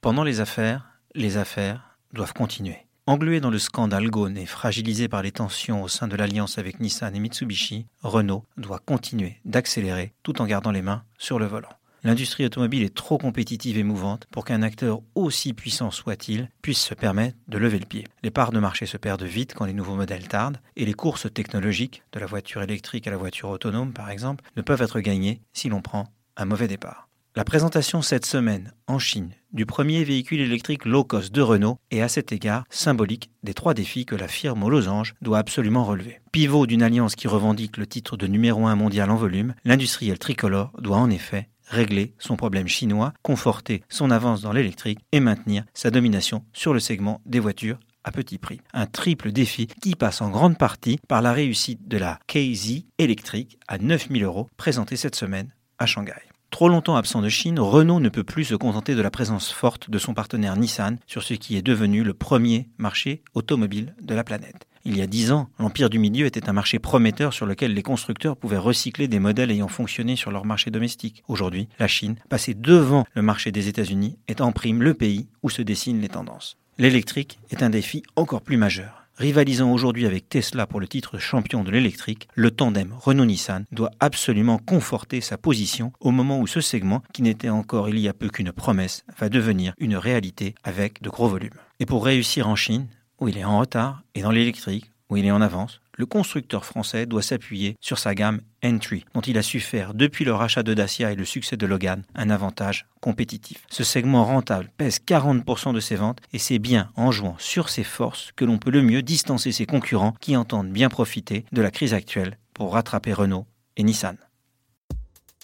Pendant les affaires, les affaires doivent continuer. Englué dans le scandale Ghosn et fragilisé par les tensions au sein de l'alliance avec Nissan et Mitsubishi, Renault doit continuer d'accélérer tout en gardant les mains sur le volant. L'industrie automobile est trop compétitive et mouvante pour qu'un acteur aussi puissant soit-il puisse se permettre de lever le pied. Les parts de marché se perdent vite quand les nouveaux modèles tardent et les courses technologiques, de la voiture électrique à la voiture autonome par exemple, ne peuvent être gagnées si l'on prend un mauvais départ. La présentation cette semaine en Chine du premier véhicule électrique low cost de Renault est à cet égard symbolique des trois défis que la firme aux losanges doit absolument relever. Pivot d'une alliance qui revendique le titre de numéro un mondial en volume, l'industriel tricolore doit en effet régler son problème chinois, conforter son avance dans l'électrique et maintenir sa domination sur le segment des voitures à petit prix. Un triple défi qui passe en grande partie par la réussite de la KZ électrique à 9000 euros présentée cette semaine à Shanghai. Trop longtemps absent de Chine, Renault ne peut plus se contenter de la présence forte de son partenaire Nissan sur ce qui est devenu le premier marché automobile de la planète. Il y a dix ans, l'Empire du Milieu était un marché prometteur sur lequel les constructeurs pouvaient recycler des modèles ayant fonctionné sur leur marché domestique. Aujourd'hui, la Chine, passée devant le marché des États-Unis, est en prime le pays où se dessinent les tendances. L'électrique est un défi encore plus majeur. Rivalisant aujourd'hui avec Tesla pour le titre champion de l'électrique, le tandem Renault-Nissan doit absolument conforter sa position au moment où ce segment, qui n'était encore il y a peu qu'une promesse, va devenir une réalité avec de gros volumes. Et pour réussir en Chine, où il est en retard, et dans l'électrique, où il est en avance, le constructeur français doit s'appuyer sur sa gamme Entry, dont il a su faire, depuis le rachat de Dacia et le succès de Logan, un avantage compétitif. Ce segment rentable pèse 40% de ses ventes et c'est bien en jouant sur ses forces que l'on peut le mieux distancer ses concurrents qui entendent bien profiter de la crise actuelle pour rattraper Renault et Nissan.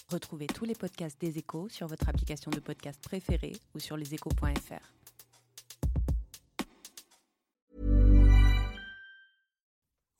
Retrouvez tous les podcasts des échos sur votre application de podcast préférée ou sur leséchos.fr.